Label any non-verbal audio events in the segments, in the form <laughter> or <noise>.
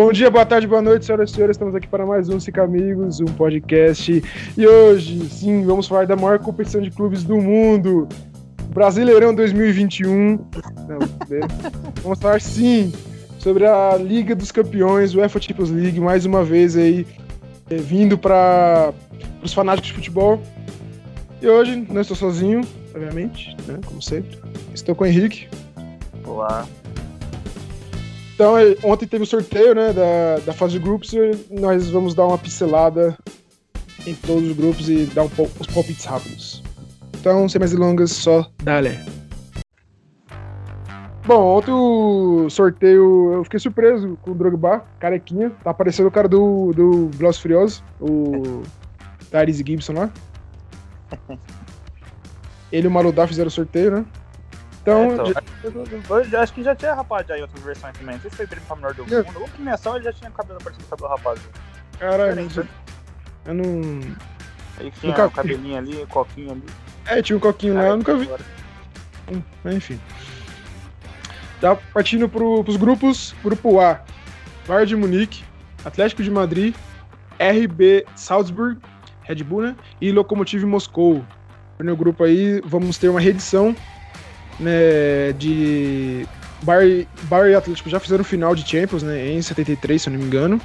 Bom dia, boa tarde, boa noite, senhoras e senhores. Estamos aqui para mais um Cinco Amigos, um podcast. E hoje, sim, vamos falar da maior competição de clubes do mundo. Brasileirão 2021. Não, <laughs> vamos falar, sim, sobre a Liga dos Campeões, o UEFA Champions League, mais uma vez aí, é, vindo para os fanáticos de futebol. E hoje, não estou sozinho, obviamente, né, como sempre. Estou com o Henrique. Olá. Então, é, ontem teve o sorteio né, da, da fase de grupos e nós vamos dar uma pincelada em todos os grupos e dar um pouco os palpites rápidos. Então, sem mais delongas, só dale. Bom, ontem o sorteio, eu fiquei surpreso com o Drogba, carequinha. Tá aparecendo o cara do, do Velozes Furiosos, o Tyrese Gibson lá. <laughs> Ele e o Maludá fizeram o sorteio, né? Então, É, então, eu, eu acho que já tinha rapaz já em outras versões também. Não sei se foi prêmio menor do É. mundo. Ou premiação ele já tinha cabelo parecido com o cabelo rapaz. caralho, Diferente, eu não... Aí tinha Nunca o cabelinho ali, o coquinho ali. É, tinha um coquinho lá, eu nunca vi. Agora. Mas, Enfim. Já partindo pro, pros grupos, grupo A, Bayern de Munique, Atlético de Madrid, RB Salzburg, Red Bull, né? E Lokomotiv Moscou. No grupo aí, vamos ter uma reedição né, de Bayern, Bayern e Atlético já fizeram final de Champions, né, em 73, se eu não me engano,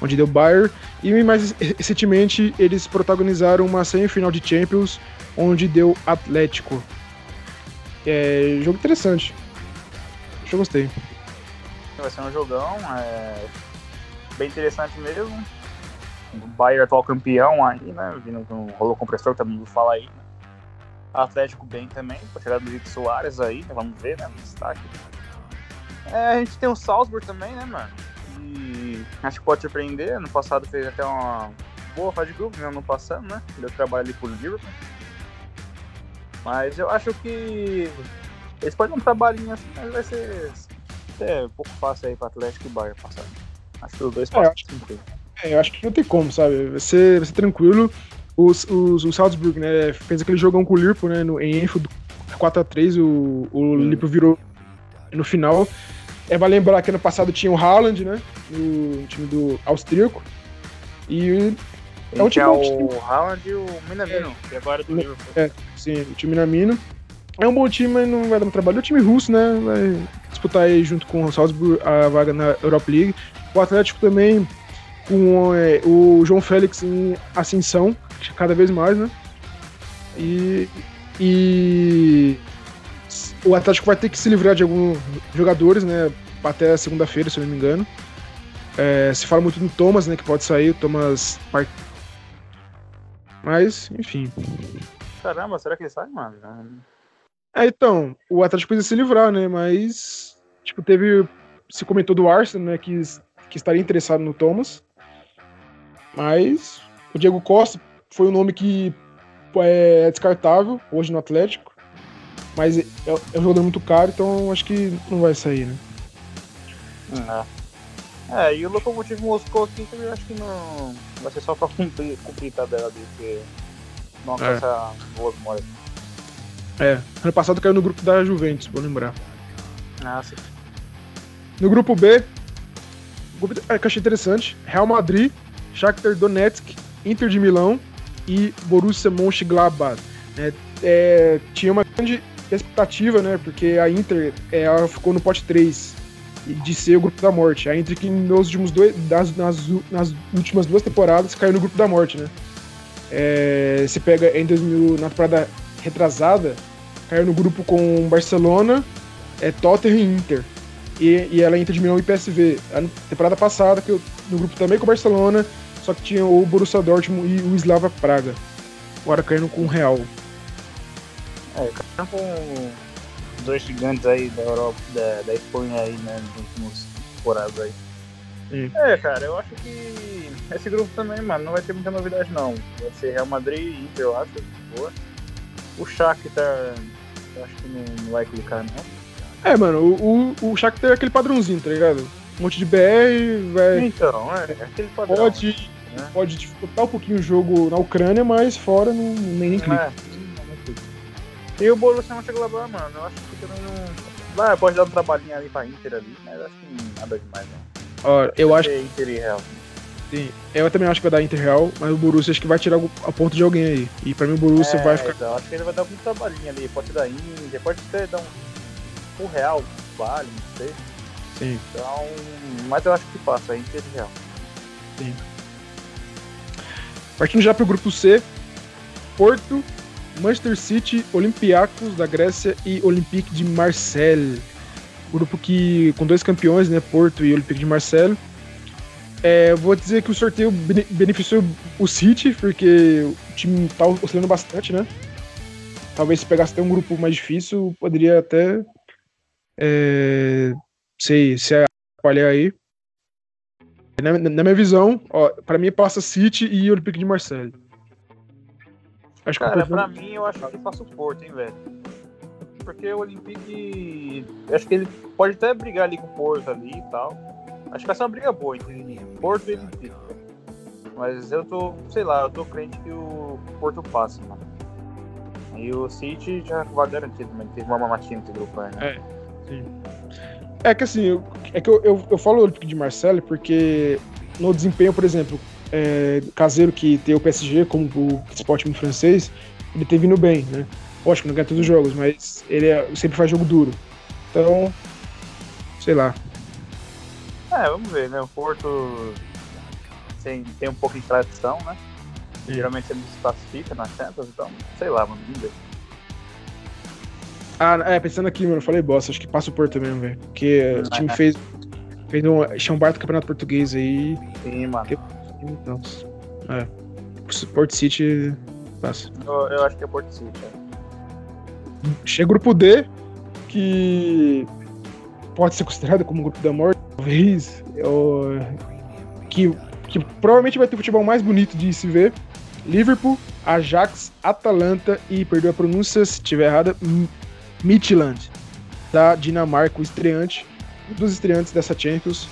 onde deu Bayern, e mais recentemente eles protagonizaram uma semifinal de Champions, onde deu Atlético. É, jogo interessante. Eu gostei. Vai ser um jogão, é bem interessante mesmo. O Bayern atual campeão aí, né? Vindo com o rolo compressor, que todo mundo fala aí. Né? Atlético bem também, com a chegada do Vitor Soares aí, né? vamos ver, né? No destaque. É, a gente tem o Salzburg também, né, mano? E acho que pode surpreender. Ano passado fez até uma boa fase de grupo, né? Ano passado, né? Deu trabalho ali por Liverpool. Mas eu acho que eles podem dar um trabalhinho assim, mas vai ser é um pouco fácil aí para Atlético e Bayern passar. Acho que os dois É, passam. É, eu acho que não tem como, sabe? Vai ser, vai ser tranquilo. Os, os, o Salzburg, né, fez aquele jogão com o Liverpool, né, no, em Enfield, 4x3, o, o Liverpool virou no final. É, vai lembrar que ano passado tinha o Haaland, né, no time do austríaco. E, É um É, time- o Haaland e o Minamino, que agora é do Ne- Liverpool. sim, o time Minamino. É um bom time, mas não vai dar muito trabalho. É o time russo, né, vai disputar aí junto com o Salzburg a vaga na Europa League. O Atlético também com é, o João Félix em ascensão, cada vez mais, né? E, e o Atlético vai ter que se livrar de alguns jogadores, né? Até segunda-feira, se eu não me engano. É, se fala muito no Thomas, né? Que pode sair, o Thomas. Mas, enfim. Caramba, será que ele sai, mano? É, então, o Atlético precisa se livrar, né? Mas, tipo, teve. Se comentou do Arsenal, né? Que, que estaria interessado no Thomas. Mas o Diego Costa foi um nome que é descartável hoje no Atlético. Mas é, é um jogador muito caro, então acho que não vai sair, né? É. é, e o Lokomotiv Moscou aqui também eu acho que não vai ser só pra <laughs> cumprir, cumprir tabela dele, porque não É. alcança boas memórias. É, ano passado caiu no grupo da Juventus, vou lembrar. Ah, sim. No grupo B, grupo é, que eu achei interessante, Real Madrid, Shakhtar Donetsk, Inter de Milão e Borussia Mönchengladbach. né? É, tinha uma grande expectativa, né? Porque a Inter é, ela ficou no pote 3 e de ser o grupo da morte. A Inter que nos últimos dois, nas, nas últimas duas temporadas caiu no grupo da morte, né? É, se pega em 2000, na temporada retrasada, caiu no grupo com Barcelona, é, Tottenham e Inter. E, e ela é Inter de Milão e PSV. A temporada passada, que eu, no grupo também com Barcelona, só que tinha o Borussia Dortmund e o Slava Praga. Agora caindo com o Real. É, cara, com dois gigantes aí da Europa, da, da Espanha aí, né, nos últimos temporadas aí. É, cara, eu acho que esse grupo também, mano, não vai ter muita novidade não. Vai ser Real Madrid e Inter, eu acho, boa. O Shakhtar, eu acho que não, não vai clicar não. É, mano, o, o, o Shakhtar é aquele padrãozinho, tá ligado? Um monte de BR, vai, Então, é, é aquele padrão. pode, né? pode dificultar um pouquinho o jogo na Ucrânia, mas fora não, nem, nem clica. É. E o Borussia Mönchengladbach, mano, eu acho que também não... Pode dar um trabalhinho ali pra Inter ali, mas acho que nada demais não. Ó, eu acho. É Inter e Real. Sim, eu também acho que vai dar Inter Real, mas o Borussia acho que vai tirar a ponto de alguém aí. E pra mim o Borussia É, vai ficar. Então, acho que ele vai dar algum trabalhinho ali. Pode dar Inter, pode até dar um, um Real, vale, não sei. Sim. Então, mas eu acho que passa, Inter e Real. Partindo já pro grupo C, Porto, Manchester City, Olympiacos da Grécia e Olympique de Marseille. Grupo que com dois campeões, né, Porto e Olympique de Marseille. É, vou dizer que o sorteio bene- beneficiou o City, porque o time tá oscilando bastante, né? Talvez se pegasse até um grupo mais difícil, poderia até é, sei, se atrapalhar aí. Na, na minha visão, ó, pra mim passa City e Olympique de Marseille. Acho que Cara, Porto- pra mim, eu acho que passa o Porto, hein, velho. Porque o Olympique. Acho que ele pode até brigar ali com o Porto ali e tal. Acho que vai ser uma briga boa entre Porto e Olympique. Mas eu tô, sei lá, eu tô crente que o Porto passa, mano. E o City já vai garantido, mas teve uma mamatinha nesse grupo aí, né? É que assim, é que eu, eu, eu falo Olympique de Marseille porque no desempenho, por exemplo, é, caseiro que tem o PSG como o time francês, ele tem vindo bem, né? Lógico, não ganha todos os jogos, mas ele é- sempre faz jogo duro. Então, sei lá. É, vamos ver, né? O Porto tem, tem um pouco de tradição, né? Geralmente ele se classifica na Champions, então, sei lá, vamos ver. Ah, é, pensando aqui, mano, eu falei bosta, acho que passa o Porto mesmo, velho. Porque o time fez, fez um chão do campeonato português aí. Sim, mano. Então, é. Porto City passa. Eu, eu acho que é Porto City. é. Chega o grupo D, que pode ser considerado como um grupo da morte, talvez. ou- que, que provavelmente vai ter o futebol mais bonito de se ver. Liverpool, Ajax, Atalanta e, perdeu a pronúncia se estiver errada, M- Midtjylland, da Dinamarca, o estreante, um dos estreantes dessa Champions.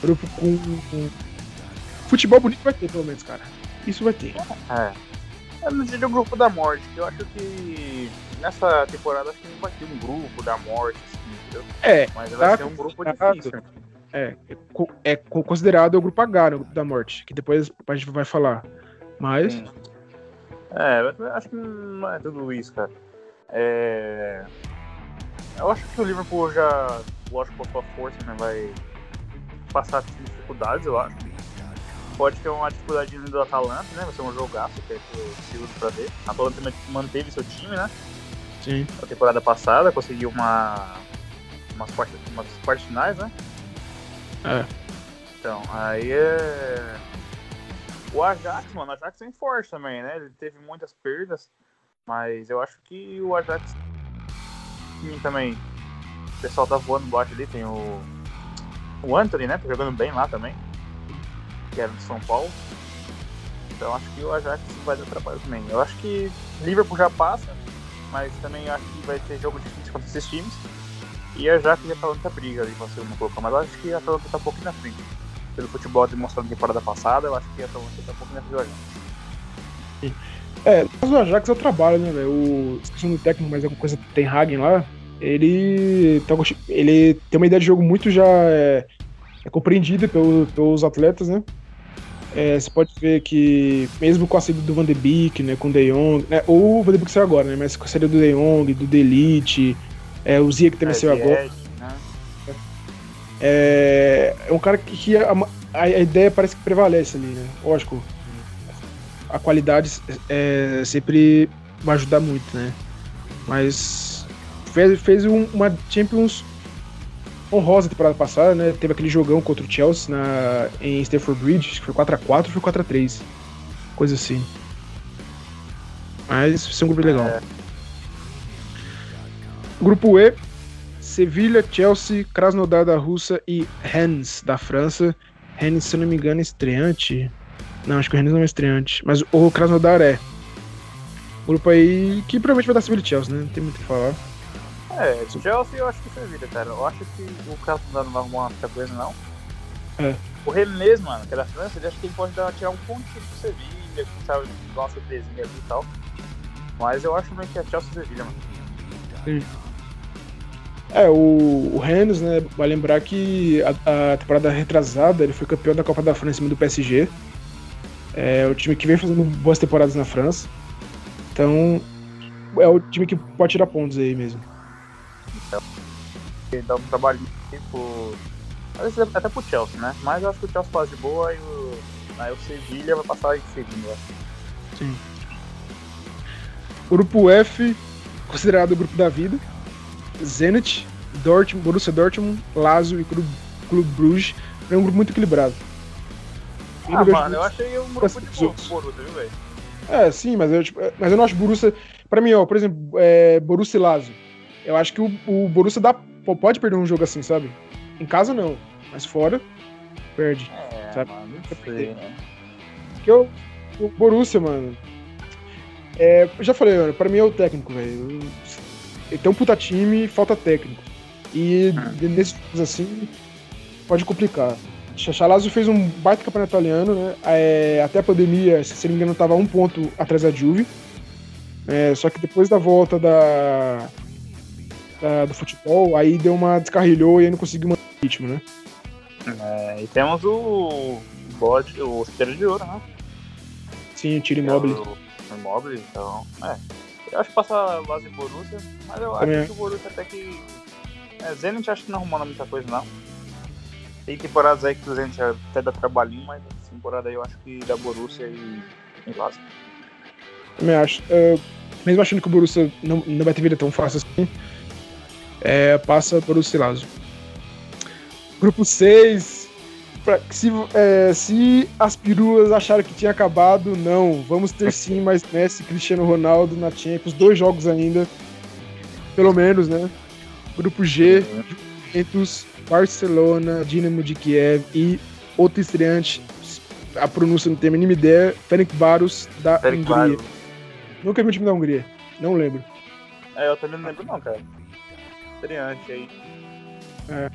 Grupo com, com futebol bonito vai ter, pelo menos, cara. Isso vai ter. É. Eu não diria o grupo da morte, eu acho que nessa temporada acho que não vai ter um grupo da morte, assim, entendeu? É, Mas vai Tá ser um grupo considerado. difícil. É, é co- co- considerado o grupo H, né, o grupo da morte, que depois a gente vai falar. Mas, Sim. É, acho que não é tudo isso, cara. É... Eu acho que o Liverpool já, lógico, com a sua força, né, vai passar dificuldades, eu acho. Pode ter uma dificuldade do Atalanta, né? Vai ser um jogaço, que é o seguro pra ver. A Atalanta man- manteve seu time, né? sim. Na temporada passada, conseguiu uma. umas quartas, umas quartas finais, né? É. Então, aí é. O Ajax, mano, o Ajax vem forte também, né? Ele teve muitas perdas, mas eu acho que o Ajax também. O pessoal tá voando baixo ali, tem o. O Anthony, né? Tá jogando bem lá também. Que era do São Paulo. Então acho que o Ajax vai dar trabalho também. Eu acho que Liverpool já passa, mas também acho que vai ter jogo difícil contra esses times. E a Ajax e a Atalanta briga ali pra segundo colocar, mas eu acho que a Atalanta tá um pouquinho na frente. Pelo futebol demonstrado na temporada passada, eu acho que a Atalanta tá um pouquinho na frente do Ajax. É, mas o Ajax é o trabalho, né, velho? O esqueci o nome do técnico, mas alguma coisa tem Hagen lá. Ele, tá ele tem uma ideia de jogo muito já é, é compreendida pelo- pelos atletas, né? É, você pode ver que, mesmo com a saída do Van de Beek, né, com o De Jong, né, ou o Van de Beek saiu agora, né, mas com a saída do De Jong, do Delite, é, o Zia que também É, saiu agora, né? é, é um cara que, que a, a- a ideia parece que prevalece ali, né? Lógico, a qualidade é, sempre vai ajudar muito, né? Mas fez, fez um- uma Champions honrosa temporada passada, né? Teve aquele jogão contra o Chelsea na, em Stamford Bridge, acho que foi 4x4 ou foi 4x3. Coisa assim. Mas vai ser um grupo legal. É. Grupo E, Sevilha, Chelsea, Krasnodar da Rússia e Rennes da França. Rennes, se não me engano, é estreante. Não, acho que o Rennes não é estreante. Mas o Krasnodar é. Grupo aí que provavelmente vai dar e Chelsea, né? Não tem muito o que falar. É, Chelsea eu acho que Sevilha, cara. Eu acho que o Carlos não vai arrumar muita coisa, não. É. O Rennes, mano, que é da França, ele acho que ele pode dar, tirar um pontinho pro Sevilha, sabe dar uma surpresinha ali e tal. Mas eu acho meio que é Chelsea e Sevilha, mano. É, o, o Rennes, né, vai lembrar que a, a, temporada retrasada ele foi campeão da Copa da França em cima do PSG. É o time que vem fazendo boas temporadas na França. Então, é o time que pode tirar pontos aí mesmo. Então, dá um trabalho tipo. Até pro Chelsea, né? Mas eu acho que o Chelsea faz de boa e o, aí o Sevilha vai passar em segundo, eu acho. Sim. Grupo F, considerado o grupo da vida. Zenit, Dortmund, Borussia Dortmund, Lazio e Clube, Clube Bruges. É um grupo muito equilibrado. Eu ah, mano, eu achei um grupo de Borussia, viu, velho? É, sim, mas eu, tipo, mas eu não acho Borussia... Pra mim, ó, por exemplo, é, Borussia e Lazio. Eu acho que o, o Borussia dá, pode perder um jogo assim, sabe? Em casa, não. Mas fora, perde. É, sabe? mano, não sei, né? Porque eu, o Borussia, mano... É, já falei, pra mim é o técnico, velho. Ele tem um puta time, falta técnico. E ah. nesses assim, pode complicar. Lazio fez um baita campeonato italiano, né? É, até a pandemia, se não me engano, estava um ponto atrás da Juve. É, só que depois da volta da, da, do futebol, aí deu uma descarrilhou e aí não conseguiu manter o ritmo, né? É, e temos o bode, o chuteiro de ouro, né? Sim, o tiro. É o imóvel, então. É. Eu acho que passa Lazio e Borussia, mas eu Também. acho que o Borussia até que. É, Zenit acho que não arrumando muita coisa, não. Tem temporadas aí que o Zenit até dá trabalhinho, mas essa temporada aí eu acho que da Borussia e, e Lazio. Também acho. Uh, mesmo achando que o Borussia não, não vai ter vida tão fácil assim, é, passa Borussia e Lazio. Grupo 6, Pra, se, é, se as peruas acharam que tinha acabado, não. Vamos ter sim mais Messi Cristiano Ronaldo na Champions. Dois jogos ainda. Pelo menos, né? Grupo G, Juventus, Barcelona, Dinamo de Kiev e outro estreante. A pronúncia não tem a mínima ideia. Ferenc Varos da Ferenc Hungria. Nunca vi um time da Hungria. Não lembro. É, eu também não lembro não, cara. Estreante aí. É.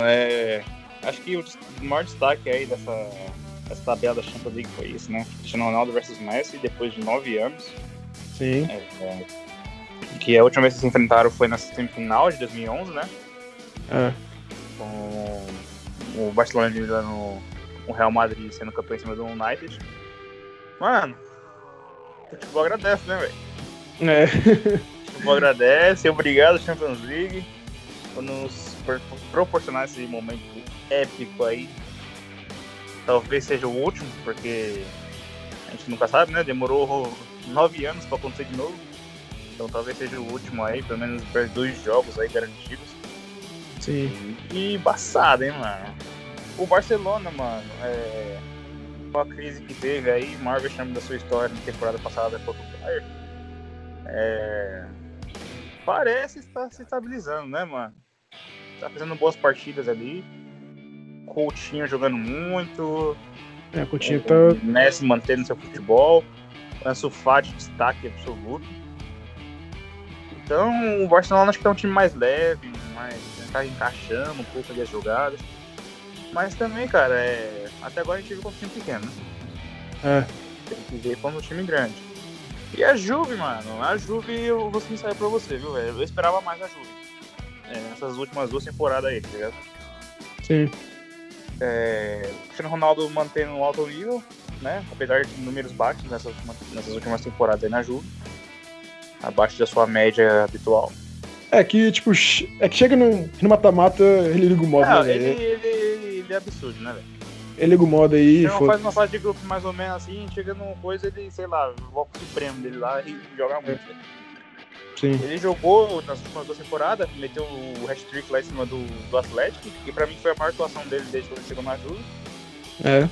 É acho que o maior destaque aí dessa, dessa tabela da Champions League foi isso, né? Cristiano Ronaldo versus Messi, depois de nove anos. Sim. É, é, que a última vez que se enfrentaram foi na semifinal de 2011, né? É. Com o Barcelona no o Real Madrid sendo campeão em cima do United. Mano, o futebol agradece, né, velho? É. O futebol agradece, obrigado Champions League por nos proporcionar esse momento épico aí. Talvez seja o último, porque a gente nunca sabe, né? Demorou nove anos para acontecer de novo. Então talvez seja o último aí, pelo menos dois jogos aí garantidos. Sim. E embaçado, hein, mano? O Barcelona, mano, é. Uma crise que teve aí, maior vexame da sua história na temporada passada contra o Bayern. É. Parece estar se estabilizando, né, mano? Tá fazendo boas partidas ali Coutinho jogando muito. É, Coutinho tá. Messi mantendo seu futebol. Ansu Fati destaque absoluto. Então o Barcelona acho que é um time mais leve, mais tá encaixando um pouco ali as jogadas. Mas também, cara, é... até agora a gente viu como um time pequeno, né? É. Tem que ver como um time grande. E a Juve, mano, a Juve eu vou sincero pra você, viu, velho? Eu esperava mais a Juve. É, nessas últimas duas temporadas aí, tá ligado? Sim. É, o Cristiano Ronaldo mantendo um alto nível, né? Apesar de números baixos nessas, nessas últimas temporadas aí na Juve. Abaixo da sua média habitual. É que, tipo, é que chega no mata-mata, ele liga o modo, Não, né? Ele, ele, ele, ele, é absurdo, né, velho? Ele liga o modo aí. Ele faz uma fase de grupo mais ou menos assim, chega numa coisa, ele, sei lá, o supremo dele lá e joga muito. É. Sim. Ele jogou nas últimas duas temporadas, meteu o hat-trick lá em cima do, do Atlético, que pra mim foi a maior atuação dele desde quando ele chegou na Juve. É.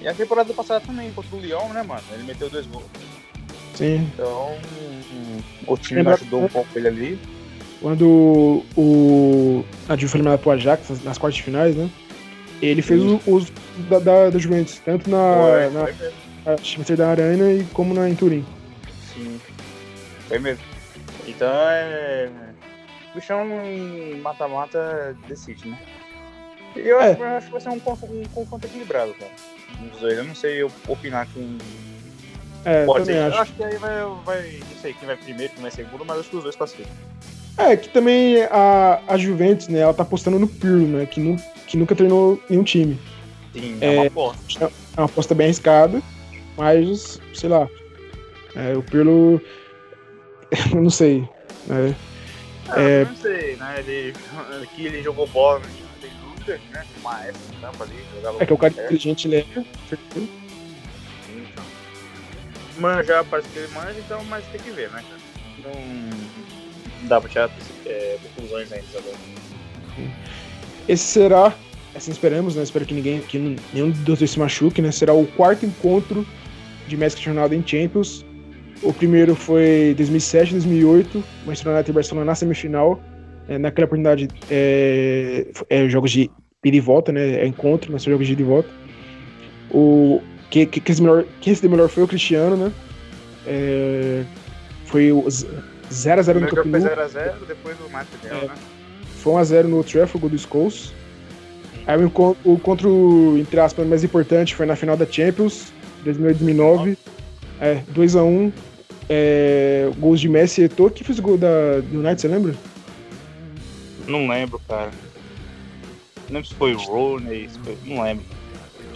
E a temporada passada também, contra o Lyon, né, mano? Ele meteu dois gols. Sim. Então, o time ajudou um pouco ele ali. Quando o, a Juve foi eliminada pro Ajax nas quartas de finais, né? Ele fez os, os da, da, da Juventus, tanto na, foi, na, na da Arena e como na, em Turim. Sim, foi mesmo. Então é. O bichão mata-mata decide, né? E eu, é. acho, eu acho que vai ser um, um confronto equilibrado, cara. Os dois. Eu não sei opinar quem. É, Pode ser. Acho. Eu acho que aí vai, vai. Não sei quem vai primeiro, quem vai segundo, mas acho que os dois classificam. É, que também a, a Juventus, né, ela tá apostando no Pirlo, né, que, nu, que nunca treinou nenhum time. Sim, é, é uma aposta. É uma aposta bem arriscada, mas, sei lá, é, o Pirlo, <laughs> eu não sei, né. É, é, não sei, né, ele, aqui ele jogou bola, né, tem dúvida, né, maestro, tampa ali, jogava É que é o cara inteligente, ele é, então. Manja, parece que ele manja, então, mas tem que ver, né, cara. Não dá pra tirar é, conclusões ainda agora. Esse será, assim esperamos, né? Espero que ninguém, que nenhum dos dois se machuque, né? Será o quarto encontro de Manchester United em Champions. O primeiro foi 2007, 2008, Manchester United e Barcelona na semifinal. É, naquela oportunidade, é, é, jogos de ida e volta, né? É encontro, mas são jogos de ida e volta. O que, que, que, melhor, que esse melhor foi o Cristiano, né? É, foi o 0x0 no Camp Nou. Foi 0x0, depois o mate dela, é. né? Foi 1x0 no Trafford, gol do Scholes. Aí o, o encontro, entre aspas, mais importante foi na final da Champions, 2009. É, 2x1. É, gols de Messi e Eto'o. que fez o gol da, do United, você lembra? Não lembro, cara. Não lembro se foi o Rooney, foi... não lembro.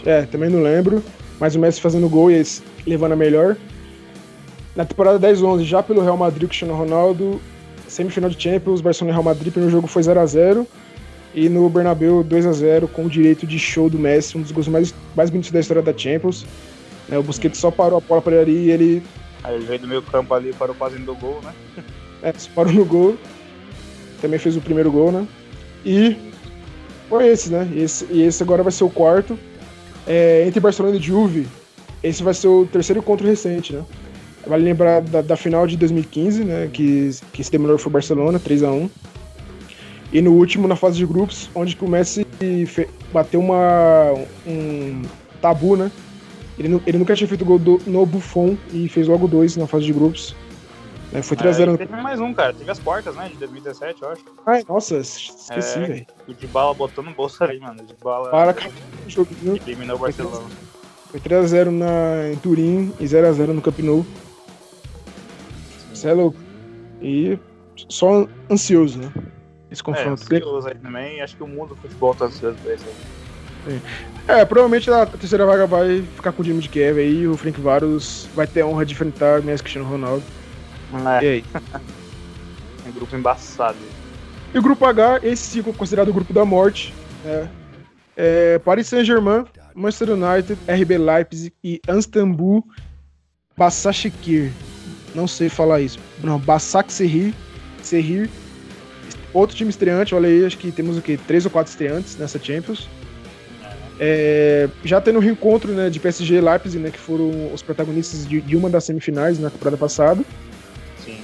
É, também não lembro. Mas o Messi fazendo gol e eles levando a melhor. Na temporada 10-11, já pelo Real Madrid, Cristiano Ronaldo, semifinal de Champions, Barcelona e Real Madrid, primeiro jogo foi 0 a 0 e no Bernabéu 2 a 0 com o direito de show do Messi, um dos gols mais, mais bonitos da história da Champions. É, o Busquets só parou a bola para ele ali e ele... Aí ele veio do meio campo ali, parou quase do gol, né? É, só parou no gol. Também fez o primeiro gol, né? E foi esse, né? E esse, e esse agora vai ser o quarto. É, entre Barcelona e Juve, esse vai ser o terceiro encontro recente, né? Vale lembrar da, da, final de 2015, né? Que, que se demorou foi o Barcelona, 3 a 1 E no último, na fase de grupos, onde o Messi bateu uma, um tabu, né? Ele, ele nunca tinha feito gol do, no Buffon e fez logo dois na fase de grupos. Né? Foi 3x0. É, teve mais um, cara. Teve as portas, né? De 2017, eu acho. Ai, nossa, esqueci, é, velho. O de bala botou no bolso ali, mano. De bala. Para, cara. Eliminou o Barcelona. Foi 3x0 em Turim e 0x0 no Camp Nou. Você é louco. E só ansioso, né? Esse confronto. É, ansioso aí também. Acho que o mundo do futebol tá ansioso pra isso aí. É, provavelmente a terceira vaga vai ficar com o time de Kiev aí o Frank Varus vai ter a honra de enfrentar o Messi Cristiano Ronaldo. É. E aí? é <laughs> um grupo embaçado. E o grupo H, esse sim considerado o grupo da morte. Né? É, Paris Saint-Germain, Manchester United, RB Leipzig e Istanbul Basaksehir não sei falar isso. Não, Basak Serrir, Serrir, outro time estreante, olha aí, acho que temos o quê? Três ou quatro estreantes nessa Champions. É, já tendo o reencontro né, de PSG e Leipzig, né, que foram os protagonistas de, de, uma das semifinais na temporada passada. Sim.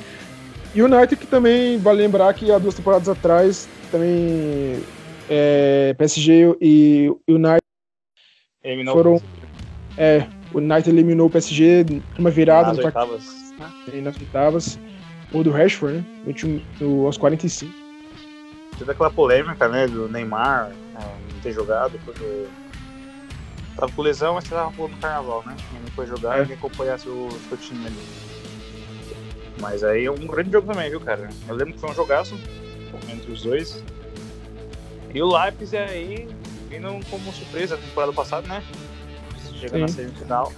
E o United, que também vale lembrar que há duas temporadas atrás, também é, PSG e United Eliminou foram. É, o United eliminou o PSG numa virada. Nas oitavas? Nas oitavas. Ou do Rashford, né? No último, no, aos 45. Teve aquela polêmica, né? Do Neymar é, não ter jogado, porque tava com lesão, mas tava pulando carnaval, né? Ele não foi jogar é. e acompanhasse o seu time ali. Mas aí é um grande jogo também, viu, cara? Eu lembro que foi um jogaço entre os dois. E o Leipzig aí, vindo como surpresa na temporada passada, né? Chega Sim. na semifinal.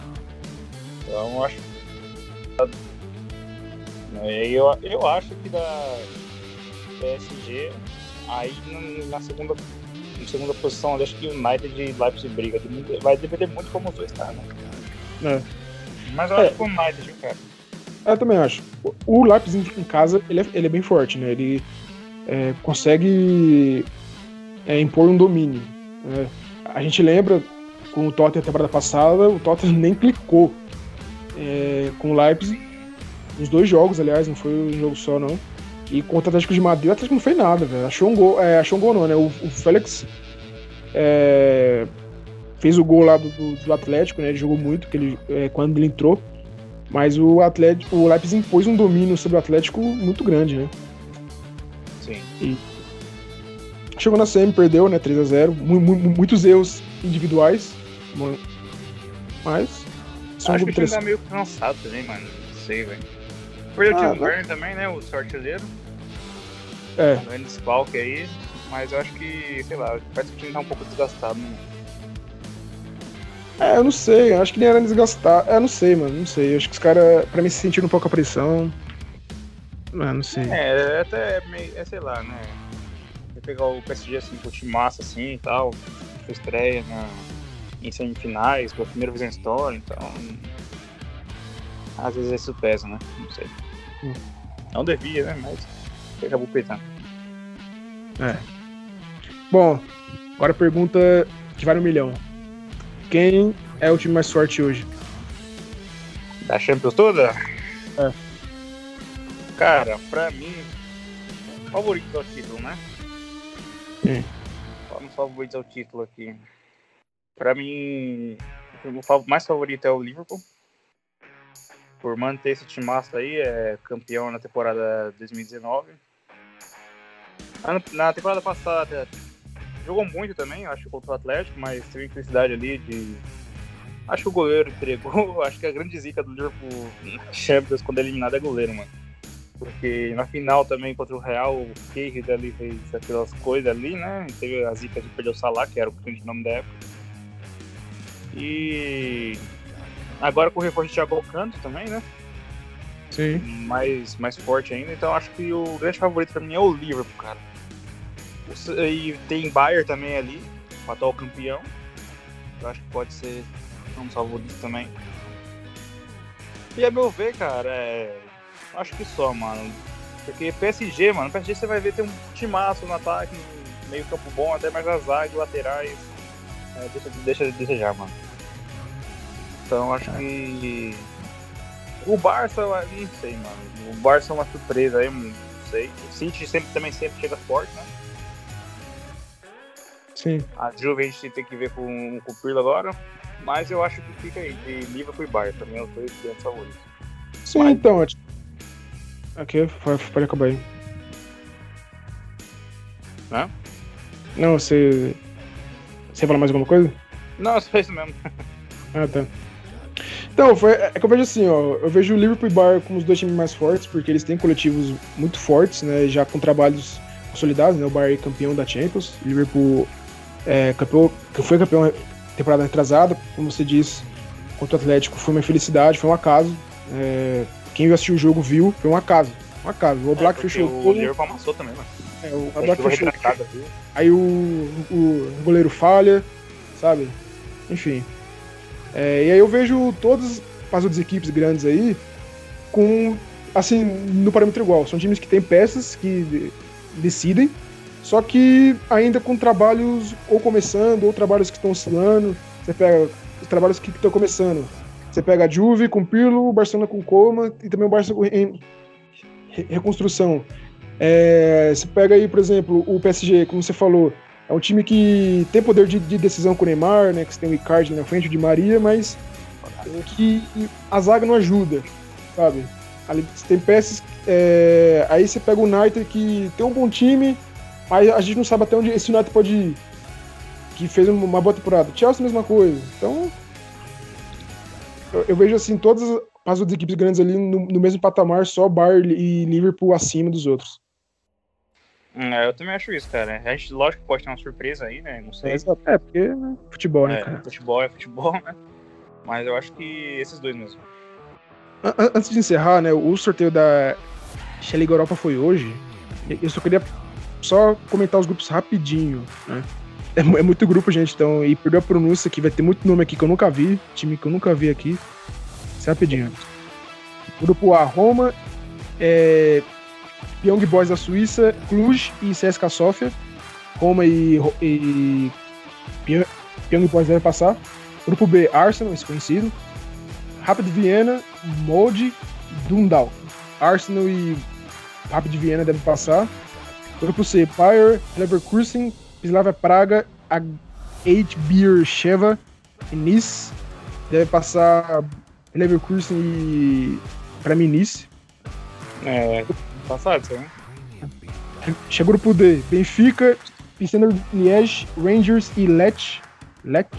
Então eu acho? Eu, eu acho que da PSG, aí na segunda, na segunda posição, acho que o United e Leipzig briga. Vai depender muito como os dois tá, né? É. Mas eu é. acho que o United, viu, cara? Eu também acho. O Leipzig em casa, ele é, ele é bem forte, né? Ele é, consegue é, impor um domínio. Né? A gente lembra com o Tottenham na temporada passada, o Tottenham <laughs> nem clicou é, com o Leipzig nos dois jogos, aliás, não foi um jogo só, não. E contra o Atlético de Madrid, o Atlético não fez nada, velho. Achou um gol, é, achou um gol não, né? O, o Félix é, fez o gol lá do, do, do, Atlético, né? Ele jogou muito que ele, é, quando ele entrou. Mas o Atlético, o Leipzig impôs um domínio sobre o Atlético muito grande, né? Sim. E chegou na semi, perdeu, né? 3 a 0 Muitos erros individuais. Mas. Acho que time tá meio cansado também, mano. Não sei, velho. Foi o ah, Tim Werner também, né? O seu artilheiro. É. Grande desfalque aí, mas eu acho que, sei lá, parece que o time tá um pouco desgastado, né? É, eu não sei, eu acho que nem era desgastar. É, não sei, mano, não sei. Eu acho que os caras, pra mim, se sentindo um pouco a pressão. Não, não sei. É, até meio, é, sei lá, né? pegar o PSG assim, com o time massa assim e tal, foi estreia na, em semifinais, pela primeira vez na história, então. Às vezes isso pesa, né? Não sei. Hum. Não devia, né? Mas acabou petando. É. Bom, agora a pergunta que vale um milhão. Quem é o time mais forte hoje? Da Champions toda? É. Cara, pra mim, favorito ao título, né? Sim. Vamos favoritos ao título aqui. Pra mim, o mais favorito é o Liverpool. Por manter esse massa aí, é campeão na temporada 2019. Na temporada passada jogou muito também, acho, contra o Atlético, mas teve infelicidade ali de. Acho que o goleiro entregou. <laughs> Acho que a grande zica do Liverpool na Champions quando é eliminado é goleiro, mano. Porque na final também contra o Real, o Keir fez aquelas coisas ali, né? Teve a zica de perder o Salah, que era o grande nome da época. E agora com o reforço de Thiago Canto também, né? Sim. Mais, mais forte ainda, então acho que o grande favorito pra mim é o Liverpool, cara. E tem Bayern também ali, o atual campeão. Eu acho que pode ser um dos favoritos também. E a meu ver, cara, é... acho que só, mano. Porque PSG, mano, PSG você vai ver tem um timaço no ataque, meio campo bom, até mais as zagas, laterais. É, deixa, deixa de desejar, mano. Então acho que. O Barça, não sei, mano. O Barça é uma surpresa aí, não sei. O City sempre, também sempre chega forte, né? Sim. A Juve a gente tem que ver com, com o Pirlo agora. Mas eu acho que fica aí, de Liverpool e Bayern, também é os dois grandes favoritos. Sim, mas... então, aqui pode acabar aí. Hã? Não, você. Você falar mais alguma coisa? Não, só isso mesmo. <laughs> ah, tá. Então, foi, é que eu vejo assim, ó, eu vejo o Liverpool e Bayern como os dois times mais fortes, porque eles têm coletivos muito fortes, né, já com trabalhos consolidados, né, o Bayern é campeão da Champions, o Liverpool é, campeão, foi campeão temporada retrasada, como você disse, contra o Atlético foi uma infelicidade, foi um acaso. É, quem assistiu o jogo viu, foi um acaso. Um acaso. O Black é, fechou o. O Liverpool amassou também, mano. É, o Black fechou. Aí o, o, o, goleiro falha, sabe? Enfim. É, e aí eu vejo todas as outras equipes grandes aí com, assim, no parâmetro igual. São times que têm peças que decidem, só que ainda com trabalhos ou começando, ou trabalhos que estão oscilando. Você pega os trabalhos que estão começando. Você pega a Juve com Pirlo, o Barcelona com Coma e também o Barça em reconstrução. É, você pega aí, por exemplo, o PSG, como você falou, é um time que tem poder de, de decisão com o Neymar, né? Que você tem o Icardi na frente de Maria, mas que a zaga não ajuda, sabe? Ali, tem peças. É, aí você pega o United que tem um bom time, mas a gente não sabe até onde esse United pode ir. Que fez uma boa temporada. Chelsea, mesma coisa. Então, eu, eu vejo assim, todas as equipes grandes ali no, no mesmo patamar, só Bayern e Liverpool acima dos outros. É, eu também acho isso, cara. A gente, lógico que pode ter uma surpresa aí, né? Não sei. É, porque né, futebol, né, é, cara? Futebol é futebol, <laughs> né? Mas eu acho que esses dois mesmo. Antes de encerrar, né? O sorteio da Liga Europa foi hoje. Eu só queria só comentar os grupos rapidinho, né? É, é, muito grupo, gente, então, e perdeu a pronúncia aqui, vai ter muito nome aqui que eu nunca vi, time que eu nunca vi aqui. Isso é rapidinho. Grupo A, Roma, é, Young Boys da Suíça, Cluj e CSKA Sofia. Roma e, e Young Boys devem passar. Grupo B, Arsenal, esse conhecido. Rapid Viena, Molde, Dundal. Arsenal e Rapid Viena devem passar. Grupo C, Bayer, Leverkusen, Slavia Praga, H. Beer Sheva e Nice. Deve passar Leverkusen e pra mim Nice. É, passado, isso, né? Chega o grupo D, Benfica, Pistender Liège, Rangers e Lech. Lech?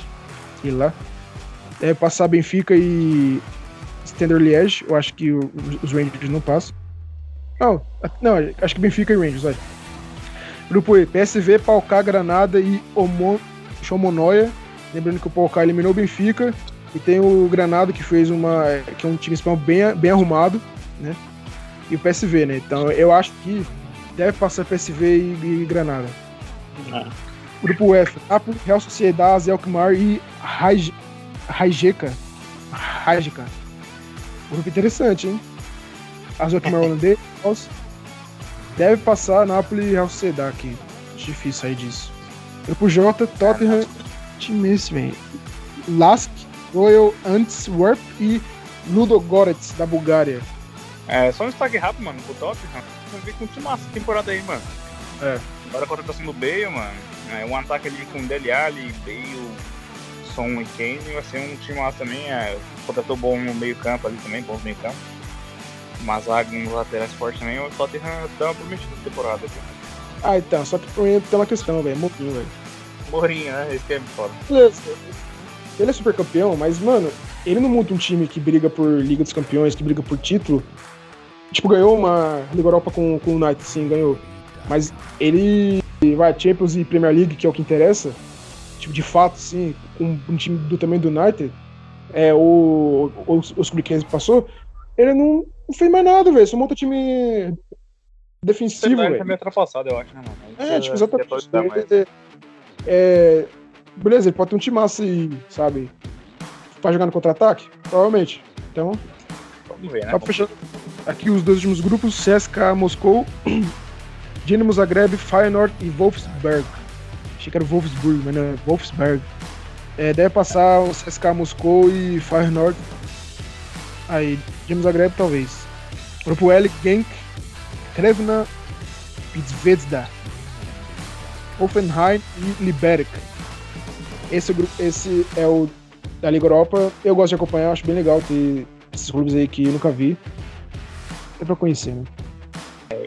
Sei lá. Deve passar Benfica e Stender Liège. Eu acho que os Rangers não passam. Não, não, acho que Benfica e Rangers, olha. Grupo E, PSV, Palcar, Granada e Omon, Chomonoia. Lembrando que o Palcar eliminou o Benfica. E tem o Granada que fez uma. que é um time espanhol bem, bem arrumado, né? E o PSV, né? Então eu acho que deve passar PSV e, e Granada. Ah. Grupo F, Napoli, Real Sociedade, Alkmaar e Rijeka. Rijeka. Grupo interessante, hein? As Alkmaar <laughs> holandês. Deve passar Napoli e Real Sociedade aqui. Difícil sair disso. Grupo J, Tottenham, times, velho. Lask, Royal Antwerp e Ludogorets, da Bulgária. É, só um destaque rápido, mano, pro Tottenham. Com que massa temporada aí, mano. É. Agora a contratação do Bale, mano. É, um ataque ali com Dele Alli, Bale, Son e Kane vai ser um time massa também. É, contratou bom no meio campo ali também, bom no meio campo. Uma zaga nos laterais forte também. O Tottenham dá uma prometida temporada. Aqui. Ah, então, só que tem uma questão, velho. Mourinho, velho. Mourinho, né? Esse que é foda. Ele é super campeão, mas, mano, ele não monta um time que briga por Liga dos Campeões, que briga por título. Tipo, ganhou uma Liga Europa com, com o United, sim, ganhou. Mas ele vai Champions e Premier League, que é o que interessa, tipo, de fato, sim, com um time do tamanho do United, é, o, os, os que passou, ele não, não fez mais nada, velho. Só monta time defensivo, velho. Tá meio ultrapassado, eu acho, né, mano? É, tipo, exatamente. É, é, beleza, ele pode ter um time massa e, sabe, pra jogar no contra-ataque? Provavelmente. Então, vamos ver, né? fechando aqui os dois últimos grupos, CSKA Moscou, <clears throat> Dinamo Zagreb, Feyenoord e Wolfsburg. Achei que era Wolfsburg, mas não é Wolfsburg. É, deve passar o CSKA Moscou e Feyenoord. Aí, Dinamo Zagreb talvez. Grupo L, Genk, Krevna, Pitzvezda, Hoffenheim e Liberec. Esse, esse é o da Liga Europa. Eu gosto de acompanhar, acho bem legal ter esses clubes aí que eu nunca vi. É pra conhecer, né?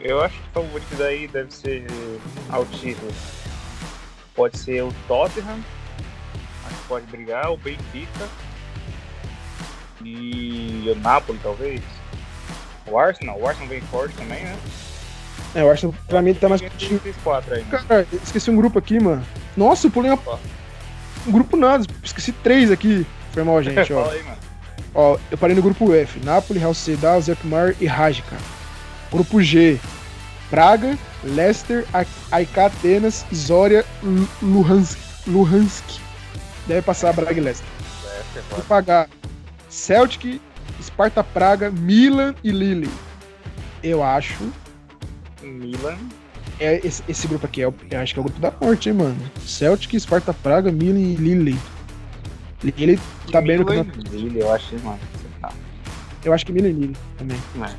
Eu acho que o favorito daí deve ser ao título. Pode ser o Tottenham, acho que pode brigar, o Benfica e o Napoli talvez. O Arsenal, o Arsenal vem forte também, né? É, o Arsenal pra mim tá mais. Né? Cara, esqueci um grupo aqui, mano. Nossa, eu pulei uma... um grupo nada, esqueci três aqui. Foi mal, gente, ó. <laughs> aí, ó, eu parei no grupo F: Napoli, Real Sociedad, Zekmar e Rajka. Grupo G: Praga, Leicester, AIK Atenas, Zória, Luhansk. Luhansk. Deve passar Braga e Leicester. Vou pagar Celtic, Sparta Praga, Milan e Lille. Eu acho. Milan. É, esse, esse grupo aqui é, eu acho que é o grupo da morte, hein, mano. Celtic, Sparta Praga, Milan e Lille. Lille tá bem no campeonato. Lille, eu acho, mano. Eu acho que Milan e Lille também. É.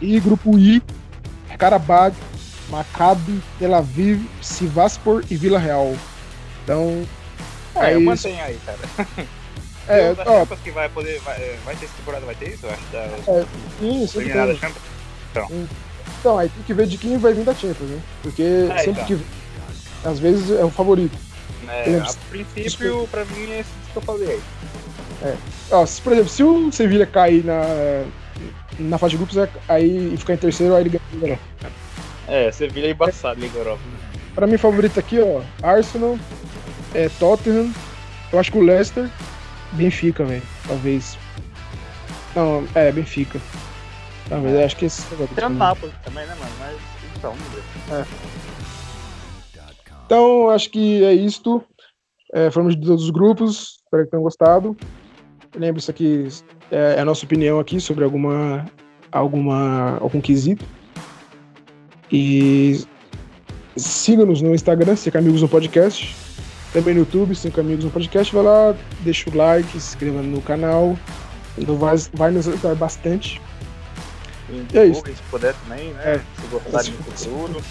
E grupo I, Karabag, Maccabi, Tel Aviv, Sivaspor e Vila Real. Então. É, é eu mantenho aí, cara. É, ó, que vai poder. Vai, vai ter essa temporada, vai ter isso? Eu acho. Da, é, tem. Então. Então, aí tem que ver de quem vai vir da Champions, né? Porque é, sempre então. que. Às vezes é o favorito. É, a princípio, pra mim, é isso que eu falei aí. É. Ó, se, por exemplo, se o Sevilla cair na, na fase de grupos é, aí, e ficar em terceiro, aí ele ganha a Liga Europa. É, Sevilha é embaçado, Liga Europa. Pra mim, favorito aqui, ó, Arsenal, é, Tottenham, eu acho que o Leicester, Benfica, velho, talvez. Não, é, Benfica. Talvez, é. acho que esse... Tem o Napoli também, né, mano? Mas, então. É. Então, acho que é isto. É, falamos de todos os grupos, espero que tenham gostado. Lembre-se que é, é a nossa opinião aqui sobre alguma, alguma algum quesito. E siga-nos no Instagram, Cinco Amigos no Podcast. Também no YouTube, Cinco Amigos no Podcast. Vai lá, deixa o like, se inscreva no canal. Então vai, vai nos ajudar bastante. E é isso. Se puder também, né? É. Se gostar de conteúdo.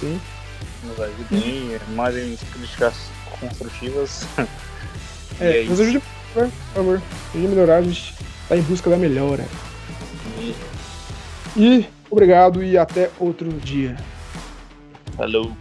Sim. Nos ajudem, mandem críticas construtivas. <laughs> É, é nos ajude, por favor. Ajude a melhorar, a gente tá em busca da melhora. E obrigado e até outro dia. Falou.